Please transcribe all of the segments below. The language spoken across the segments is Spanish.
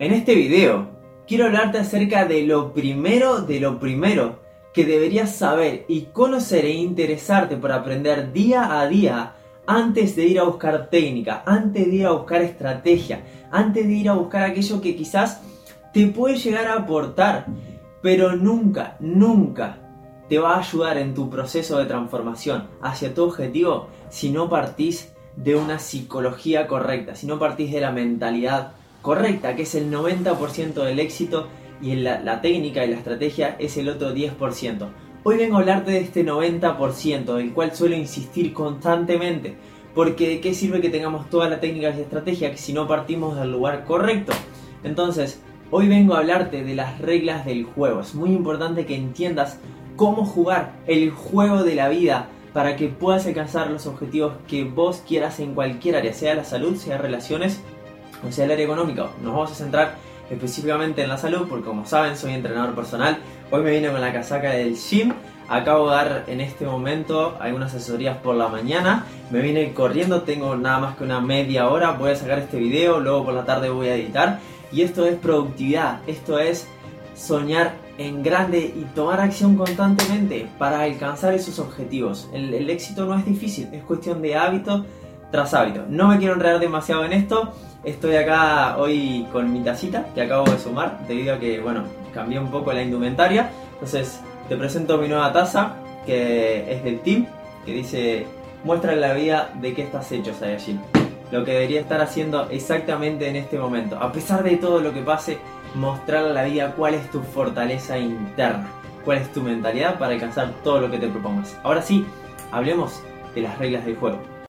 En este video quiero hablarte acerca de lo primero de lo primero que deberías saber y conocer e interesarte por aprender día a día antes de ir a buscar técnica, antes de ir a buscar estrategia, antes de ir a buscar aquello que quizás te puede llegar a aportar, pero nunca, nunca te va a ayudar en tu proceso de transformación hacia tu objetivo si no partís de una psicología correcta, si no partís de la mentalidad correcta, que es el 90% del éxito y la, la, técnica y la estrategia es el otro 10%. Hoy vengo a hablarte de este 90%, del cual suelo insistir constantemente, porque ¿de qué sirve que tengamos toda la técnica y estrategia si no partimos del lugar correcto? Entonces, hoy vengo a hablarte de las reglas del juego. Es muy importante que entiendas cómo jugar el juego de la vida para que puedas alcanzar los objetivos que vos quieras en cualquier área, sea la salud, sea relaciones o sea el área económica. Nos vamos a centrar específicamente en la salud porque como saben soy entrenador personal. Hoy me vine con la casaca del gym. Acabo de dar en este momento algunas asesorías por la mañana. Me vine corriendo, tengo nada más que una media hora. Voy a sacar este video, luego por la tarde voy a editar. Y esto es productividad, esto es soñar en grande y tomar acción constantemente para alcanzar esos objetivos. El, el éxito no es difícil, es cuestión de hábito tras hábito. No me quiero enredar demasiado en esto. Estoy acá hoy con mi tacita que acabo de sumar debido a que, bueno, cambié un poco la indumentaria. Entonces, te presento mi nueva taza que es del team, que dice, muestra la vida de qué estás hecho, Saiyajin. Lo que debería estar haciendo exactamente en este momento. A pesar de todo lo que pase, mostrar la vida cuál es tu fortaleza interna, cuál es tu mentalidad para alcanzar todo lo que te propongas. Ahora sí, hablemos de las reglas del juego.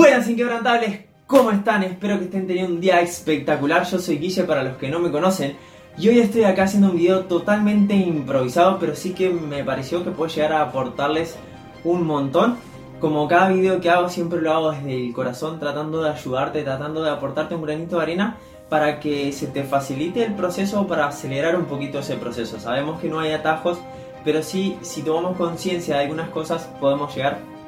Buenas inquebrantables, ¿cómo están? Espero que estén teniendo un día espectacular. Yo soy Guille para los que no me conocen. Y hoy estoy acá haciendo un video totalmente improvisado, pero sí que me pareció que puede llegar a aportarles un montón. Como cada video que hago siempre lo hago desde el corazón, tratando de ayudarte, tratando de aportarte un granito de arena para que se te facilite el proceso para acelerar un poquito ese proceso. Sabemos que no hay atajos, pero sí, si tomamos conciencia de algunas cosas, podemos llegar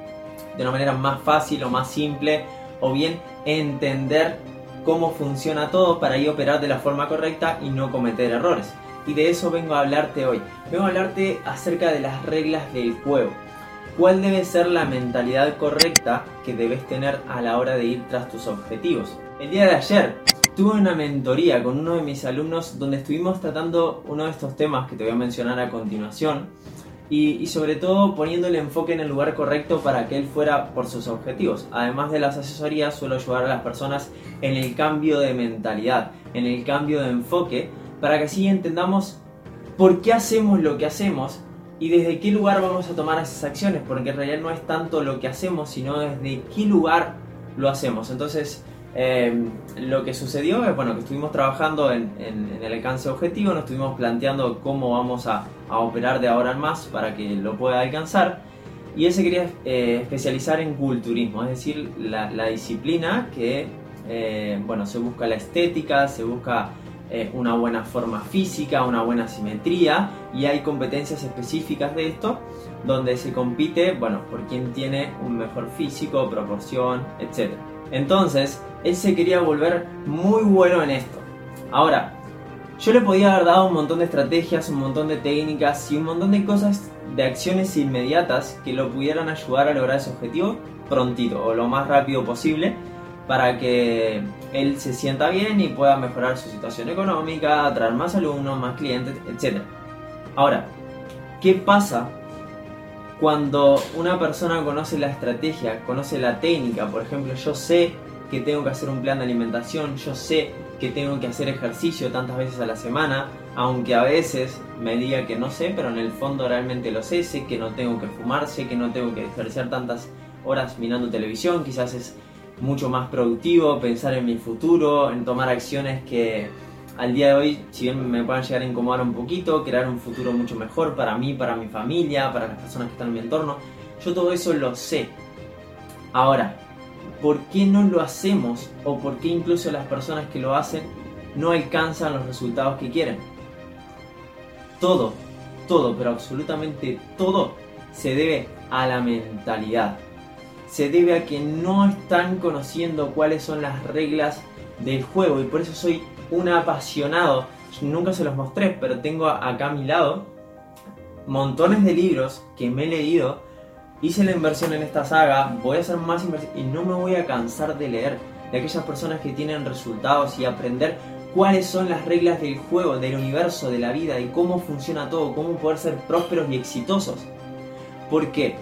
de una manera más fácil o más simple, o bien entender cómo funciona todo para ir operar de la forma correcta y no cometer errores. Y de eso vengo a hablarte hoy. Vengo a hablarte acerca de las reglas del juego. ¿Cuál debe ser la mentalidad correcta que debes tener a la hora de ir tras tus objetivos? El día de ayer tuve una mentoría con uno de mis alumnos donde estuvimos tratando uno de estos temas que te voy a mencionar a continuación y, sobre todo poniendo el enfoque en el lugar correcto para que él fuera por sus objetivos. Además de las asesorías, suelo ayudar a las personas en el cambio de mentalidad, en el cambio de enfoque, para que así entendamos por qué hacemos lo que hacemos y desde qué lugar vamos a tomar esas acciones, porque en realidad no es tanto lo que hacemos, sino desde qué lugar lo hacemos. Entonces, eh, lo que sucedió es bueno, que estuvimos trabajando en, el alcance objetivo, nos estuvimos planteando cómo vamos a, operar de ahora en más para que lo pueda alcanzar. Y él se quería eh, especializar en culturismo, es decir, la, disciplina que eh, bueno, se busca la estética, se busca una buena forma física, una buena simetría y hay competencias específicas de esto donde se compite bueno, por quien tiene un mejor físico, proporción, etc. Entonces, él se quería volver muy bueno en esto. Ahora, yo le podía haber dado un montón de estrategias, un montón de técnicas y un montón de cosas, de acciones inmediatas que lo pudieran ayudar a lograr ese objetivo prontito o lo más rápido posible para que él se sienta bien y pueda mejorar su situación económica, atraer más alumnos, más clientes, etc. Ahora, ¿qué pasa cuando una persona conoce la estrategia, conoce la técnica? Por ejemplo, yo sé que tengo que hacer un plan de alimentación, yo sé que tengo que hacer ejercicio tantas veces a la semana, aunque a veces me diga que no sé, pero en el fondo realmente lo sé, sé que no tengo que fumar, sé que no tengo que desperdiciar tantas horas mirando televisión, quizás es mucho más productivo pensar en mi futuro, en tomar acciones que al día de hoy, si bien me puedan llegar a incomodar un poquito, crear un futuro mucho mejor para mí, para mi familia, para las personas que están en mi entorno, yo todo eso lo sé. Ahora, por qué no lo hacemos o por qué incluso las personas que lo hacen no alcanzan los resultados que quieren. Todo, todo, pero absolutamente todo se debe a la mentalidad. Se debe a que no están conociendo cuáles son las reglas del juego y por eso soy un apasionado. Nunca se los mostré, pero tengo acá a mi lado montones de libros que me he leído. Hice la inversión en esta saga, voy a hacer más inversión y no me voy a cansar de leer de aquellas personas que tienen resultados y aprender cuáles son las reglas del juego, del universo, de la vida, y cómo funciona todo, cómo poder ser prósperos y exitosos. ¿Por qué?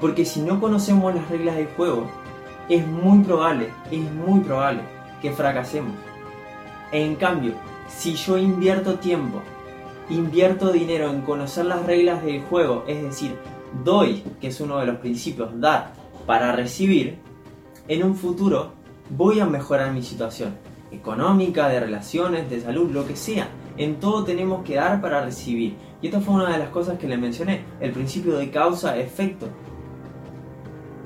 Porque si no conocemos las reglas del juego, es muy probable, es muy probable que fracasemos. En cambio, si yo invierto tiempo, invierto dinero en conocer las reglas del juego, es decir, doy, que es uno de los principios, dar para recibir, en un futuro voy a mejorar mi situación económica, de relaciones, de salud, lo que sea. En todo tenemos que dar para recibir. Y esta fue una de las cosas que le mencioné, el principio de causa-efecto.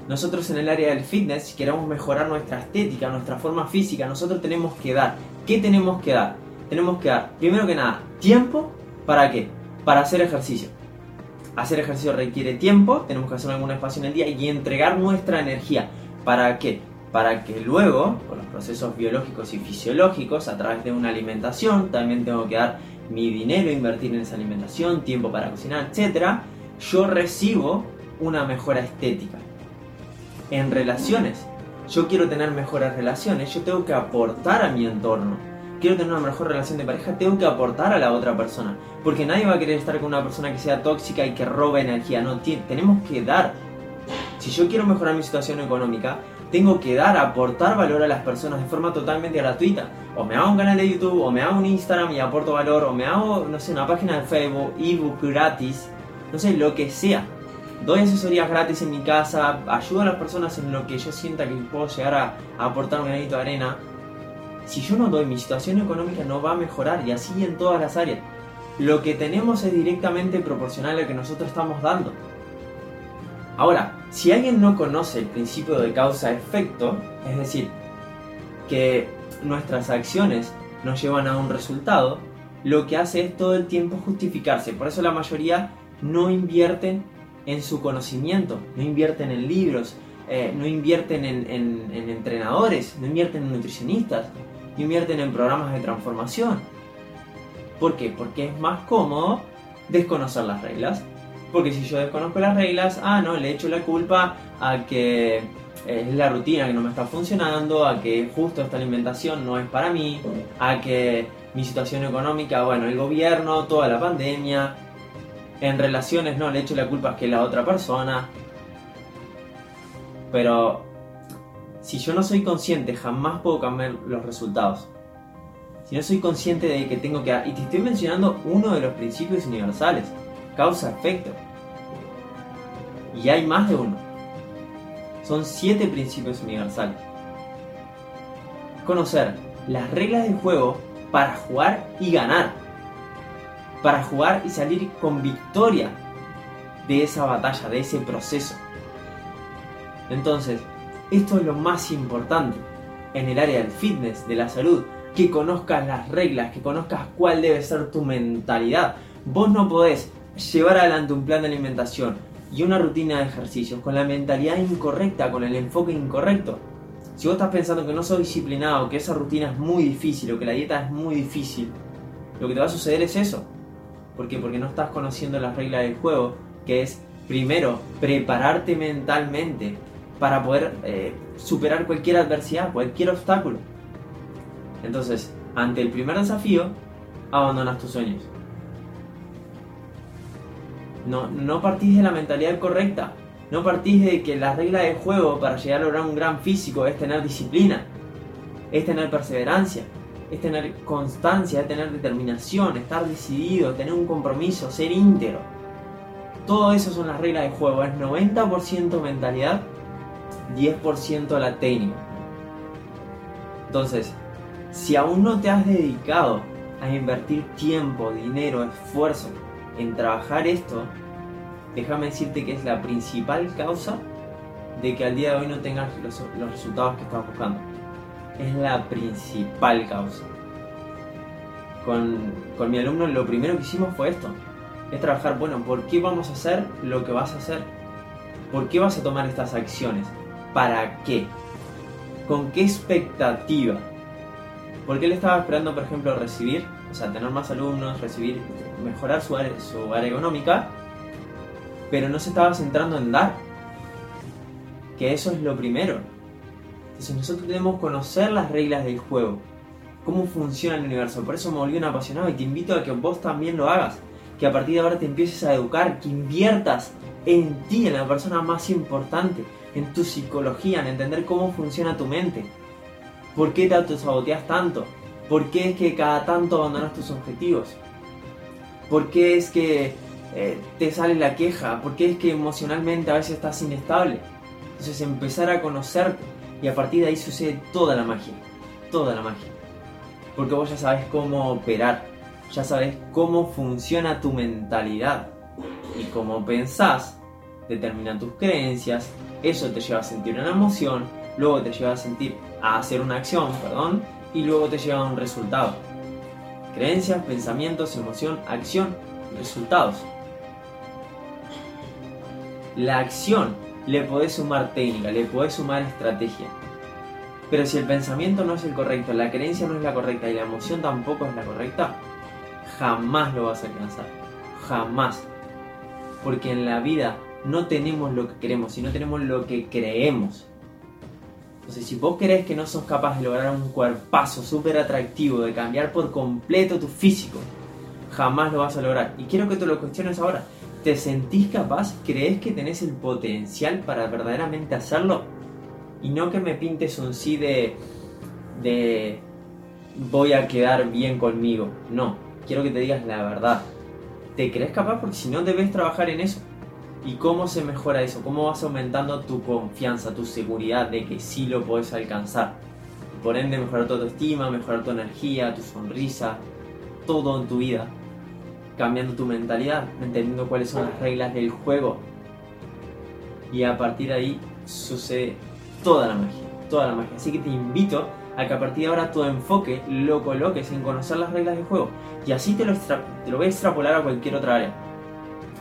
Nosotros en el área del fitness, si queremos mejorar nuestra estética, nuestra forma física, nosotros tenemos que dar. ¿Qué tenemos que dar? Tenemos que dar, primero que nada, tiempo. ¿Para qué? Para hacer ejercicio. Hacer ejercicio requiere tiempo, tenemos que hacer algún espacio en el día y entregar nuestra energía. ¿Para qué? para que luego, con los procesos biológicos y fisiológicos, a través de una alimentación, también tengo que dar mi dinero, invertir en esa alimentación, tiempo para cocinar, etc., yo recibo una mejora estética. En relaciones, yo quiero tener mejores relaciones, yo tengo que aportar a mi entorno. Quiero tener una mejor relación de pareja, tengo que aportar a la otra persona. Porque nadie va a querer estar con una persona que sea tóxica y que robe energía. No, tenemos que dar. Si yo quiero mejorar mi situación económica, tengo que dar, aportar valor a las personas de forma totalmente gratuita. O me hago un canal de YouTube, o me hago un Instagram y aporto valor, o me hago, no sé, una página de Facebook, ebook gratis, no sé, lo que sea. Doy asesorías gratis en mi casa, ayudo a las personas en lo que yo sienta que puedo llegar a, aportar un granito de arena. Si yo no doy, mi situación económica no va a mejorar y así en todas las áreas. Lo que tenemos es directamente proporcional a lo que nosotros estamos dando. Ahora, si alguien no conoce el principio de causa-efecto, es decir, que nuestras acciones nos llevan a un resultado, lo que hace es todo el tiempo justificarse. Por eso la mayoría no invierten en su conocimiento, no invierten en libros, eh, no invierten en, en entrenadores, no invierten en nutricionistas, no invierten en programas de transformación. ¿Por qué? Porque es más cómodo desconocer las reglas porque si yo desconozco las reglas, ah, no, le echo la culpa a que es la rutina que no me está funcionando, a que justo esta alimentación no es para mí, a que mi situación económica, bueno, el gobierno, toda la pandemia, en relaciones no le echo la culpa que la otra persona. Pero si yo no soy consciente, jamás puedo cambiar los resultados. Si no soy consciente de que tengo que... Y te estoy mencionando uno de los principios universales causa-efecto. Y hay más de uno. Son siete principios universales. Conocer las reglas del juego para jugar y ganar. Para jugar y salir con victoria de esa batalla, de ese proceso. Entonces, esto es lo más importante en el área del fitness, de la salud, que conozcas las reglas, que conozcas cuál debe ser tu mentalidad. Vos no podés llevar adelante un plan de alimentación y una rutina de ejercicios con la mentalidad incorrecta, con el enfoque incorrecto. Si vos estás pensando que no sos disciplinado, que esa rutina es muy difícil o que la dieta es muy difícil, lo que te va a suceder es eso. ¿Por qué? Porque no estás conociendo las reglas del juego, que es primero prepararte mentalmente para poder eh, superar cualquier adversidad, cualquier obstáculo. Entonces, ante el primer desafío, abandonas tus sueños. No, no partís de la mentalidad correcta. No partís de que la regla del juego para llegar a lograr un gran físico es tener disciplina, es tener perseverancia, es tener constancia, es tener determinación, estar decidido, tener un compromiso, ser íntegro. Todo eso son las reglas del juego. Es 90% mentalidad, 10% la técnica. Entonces, si aún no te has dedicado a invertir tiempo, dinero, esfuerzo en trabajar esto, déjame decirte que es la principal causa de que al día de hoy no tengas los, resultados que estás buscando. Es la principal causa. Con, con mi alumno lo primero que hicimos fue esto. Es trabajar, bueno, ¿por qué vamos a hacer lo que vas a hacer? ¿Por qué vas a tomar estas acciones? ¿Para qué? ¿Con qué expectativa? ¿Por qué él estaba esperando, por ejemplo, recibir, o sea, tener más alumnos, recibir, mejorar su área, su área económica, pero no se estaba centrando en dar? Que eso es lo primero. Entonces nosotros debemos conocer las reglas del juego, cómo funciona el universo. Por eso me volví un apasionado y te invito a que vos también lo hagas. Que a partir de ahora te empieces a educar, que inviertas en ti, en la persona más importante, en tu psicología, en entender cómo funciona tu mente. ¿Por qué te autosaboteas tanto? ¿Por qué es que cada tanto abandonas tus objetivos? ¿Por qué es que eh, te sale la queja? ¿Por qué es que emocionalmente a veces estás inestable? Entonces empezar a conocerte y a partir de ahí sucede toda la magia. Toda la magia. Porque vos ya sabes cómo operar. Ya sabes cómo funciona tu mentalidad. Y cómo pensás determina tus creencias. Eso te lleva a sentir una emoción. Luego te lleva a sentir a hacer una acción, perdón, y luego te lleva a un resultado. Creencias, pensamientos, emoción, acción, resultados. La acción le podés sumar técnica, le podés sumar estrategia. Pero si el pensamiento no es el correcto, la creencia no es la correcta y la emoción tampoco es la correcta, jamás lo vas a alcanzar. Jamás. Porque en la vida no tenemos lo que queremos, sino tenemos lo que creemos. Entonces, si vos crees que no sos capaz de lograr un cuerpazo súper atractivo, de cambiar por completo tu físico, jamás lo vas a lograr. Y quiero que te lo cuestiones ahora. ¿Te sentís capaz? ¿Crees que tenés el potencial para verdaderamente hacerlo? Y no que me pintes un sí de, de voy a quedar bien conmigo. No, quiero que te digas la verdad. ¿Te crees capaz? Porque si no debes trabajar en eso. ¿Y cómo se mejora eso? ¿Cómo vas aumentando tu confianza, tu seguridad de que sí lo puedes alcanzar? por ende, mejorar tu autoestima, mejorar tu energía, tu sonrisa, todo en tu vida. Cambiando tu mentalidad, entendiendo cuáles son las reglas del juego. Y a partir de ahí sucede toda la magia, toda la magia. Así que te invito a que a partir de ahora tu enfoque lo coloques en conocer las reglas del juego. Y así te lo, te lo voy a extrapolar a cualquier otra área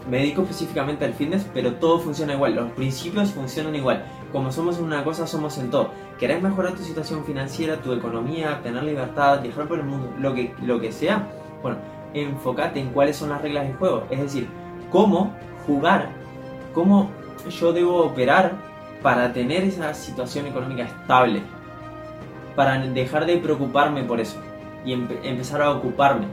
me dedico específicamente al fitness, pero todo funciona igual, los principios funcionan igual. Como somos en una cosa, somos en todo. ¿Querés mejorar tu situación financiera, tu economía, tener libertad, viajar por el mundo, lo que, lo que sea? Bueno, enfócate en cuáles son las reglas del juego. Es decir, cómo jugar, cómo yo debo operar para tener esa situación económica estable. Para dejar de preocuparme por eso y empezar a ocuparme.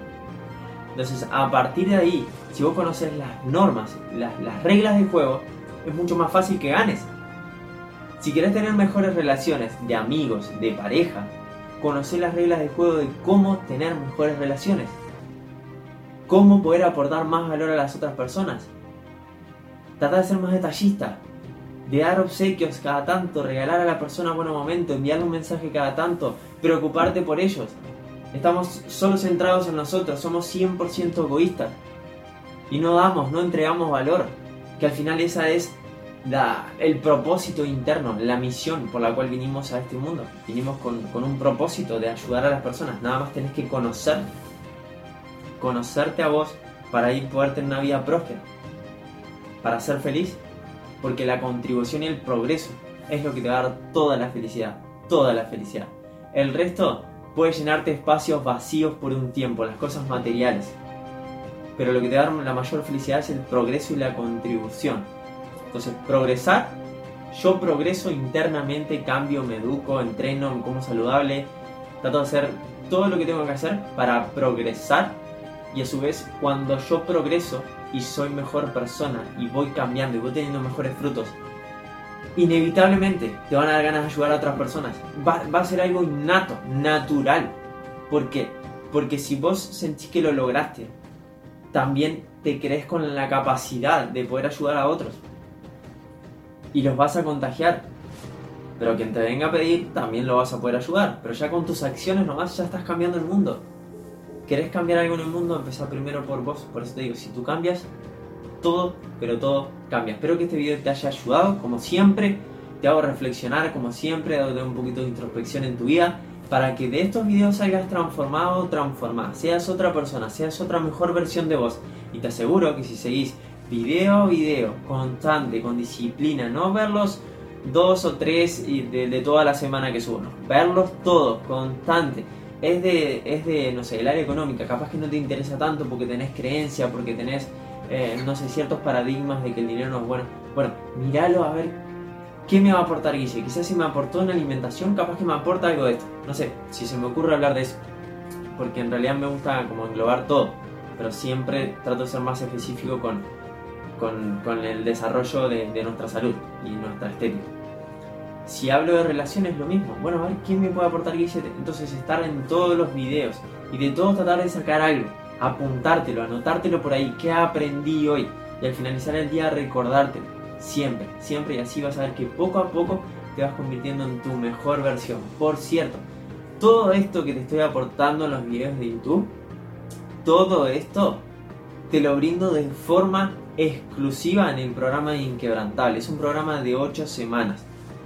Entonces, a partir de ahí, si vos conoces las normas, las, reglas del juego, es mucho más fácil que ganes. Si querés tener mejores relaciones de amigos, de pareja, conocer las reglas del juego de cómo tener mejores relaciones. Cómo poder aportar más valor a las otras personas. Trata de ser más detallista. De dar obsequios cada tanto, regalar a la persona buen momento, enviarle un mensaje cada tanto, preocuparte por ellos. Estamos solo centrados en nosotros, somos 100% egoístas y no damos, no entregamos valor, que al final esa es la, el propósito interno, la misión por la cual vinimos a este mundo. Vinimos con, con un propósito de ayudar a las personas, nada más tenés que conocer, conocerte a vos para ir poder tener una vida próspera, para ser feliz, porque la contribución y el progreso es lo que te va a dar toda la felicidad, toda la felicidad. El resto puede llenarte espacios vacíos por un tiempo, las cosas materiales, pero lo que te da la mayor felicidad es el progreso y la contribución. Entonces, progresar, yo progreso internamente, cambio, me educo, entreno, como saludable, trato de hacer todo lo que tengo que hacer para progresar y a su vez cuando yo progreso y soy mejor persona y voy cambiando y voy teniendo mejores frutos, inevitablemente te van a dar ganas de ayudar a otras personas. Va, va a ser algo innato, natural. ¿Por qué? Porque si vos sentís que lo lograste, también te crees con la capacidad de poder ayudar a otros. Y los vas a contagiar. Pero quien te venga a pedir también lo vas a poder ayudar. Pero ya con tus acciones nomás ya estás cambiando el mundo. ¿Querés cambiar algo en el mundo? Empezá primero por vos. Por eso te digo, si tú cambias, todo, pero todo cambia. Espero que este video te haya ayudado. Como siempre, te hago reflexionar, como siempre, darte un poquito de introspección en tu vida para que de estos videos salgas transformado o transformada, seas otra persona, seas otra mejor versión de vos. Y te aseguro que si seguís video a video, constante, con disciplina, no verlos dos o tres de, de toda la semana que subo, verlos todos, constante. Es de, es de, no sé, el área económica, capaz que no te interesa tanto porque tenés creencia, porque tenés, eh, no sé, ciertos paradigmas de que el dinero no es bueno. Bueno, míralo a ver qué me va a aportar Guille. Quizás si me aportó en alimentación, capaz que me aporta algo de esto. No sé, si se me ocurre hablar de eso. Porque en realidad me gusta como englobar todo, pero siempre trato de ser más específico con, con, el desarrollo de, nuestra salud y nuestra estética. Si hablo de relaciones, lo mismo. Bueno, a ver quién me puede aportar Guille. Entonces, estar en todos los videos y de todo tratar de sacar algo, apuntártelo, anotártelo por ahí, qué aprendí hoy. Y al finalizar el día, recordártelo. Siempre, siempre. Y así vas a ver que poco a poco te vas convirtiendo en tu mejor versión. Por cierto, todo esto que te estoy aportando en los videos de YouTube, todo esto te lo brindo de forma exclusiva en el programa Inquebrantable. Es un programa de 8 semanas.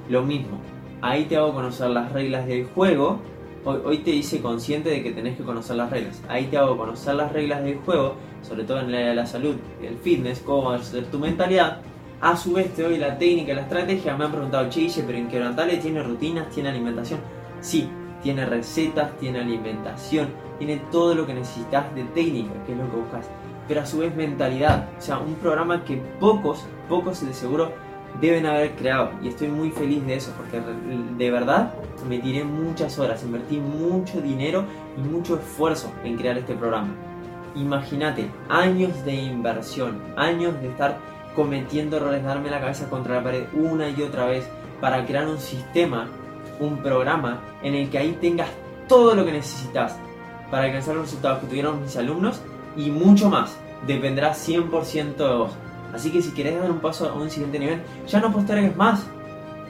Lo mismo, ahí te hago conocer las reglas del juego. Hoy, te hice consciente de que tenés que conocer las reglas. Ahí te hago conocer las reglas del juego, sobre todo en el área de la salud, el fitness, cómo hacer tu mentalidad. A su vez te doy la técnica, la estrategia. Me han preguntado, che, pero Inquebrantable tiene rutinas, tiene alimentación. Sí, tiene recetas, tiene alimentación, tiene todo lo que necesitas de técnica, que es lo que buscas pero a su vez mentalidad. O sea, un programa que pocos, pocos de seguro deben haber creado. Y estoy muy feliz de eso, porque de verdad me tiré muchas horas, invertí mucho dinero y mucho esfuerzo en crear este programa. Imagínate, años de inversión, años de estar cometiendo errores, darme la cabeza contra la pared una y otra vez para crear un sistema, un programa en el que ahí tengas todo lo que necesitas para alcanzar los resultados que tuvieron mis alumnos y mucho más. Dependerá 100% de vos. Así que si querés dar un paso a un siguiente nivel, ya no postergues más.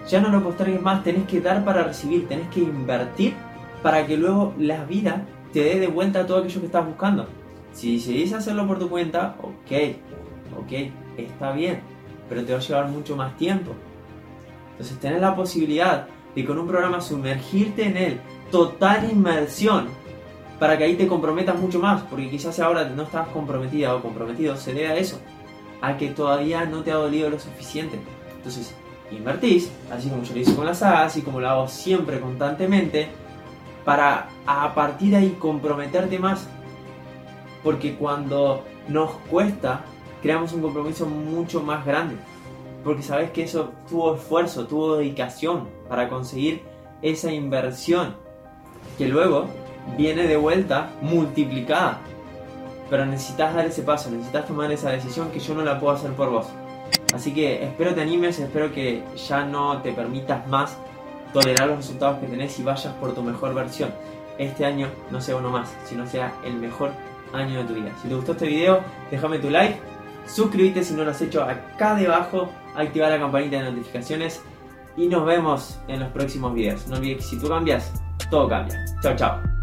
Ya no lo postergues más, tenés que dar para recibir, tenés que invertir para que luego la vida te dé de vuelta todo aquello que estás buscando. Si decidís hacerlo por tu cuenta, ok, ok, está bien, pero te va a llevar mucho más tiempo. Entonces tenés la posibilidad de con un programa sumergirte en él, total inmersión, para que ahí te comprometas mucho más, porque quizás ahora no estás comprometida o comprometido, se debe a eso, a que todavía no te ha dolido lo suficiente. Entonces, invertís, así como yo lo hice con la saga, así como lo hago siempre constantemente, para a partir de ahí comprometerte más, porque cuando nos cuesta, creamos un compromiso mucho más grande, porque sabes que eso tuvo esfuerzo, tuvo dedicación para conseguir esa inversión, que luego viene de vuelta multiplicada. Pero necesitas dar ese paso, necesitas tomar esa decisión que yo no la puedo hacer por vos. Así que espero te animes, espero que ya no te permitas más tolerar los resultados que tenés y vayas por tu mejor versión. Este año no sea uno más, sino sea el mejor año de tu vida. Si te gustó este video, déjame tu like, suscríbete si no lo has hecho acá debajo, activar la campanita de notificaciones y nos vemos en los próximos videos. No olvides que si tú cambias, todo cambia. Chao, chao.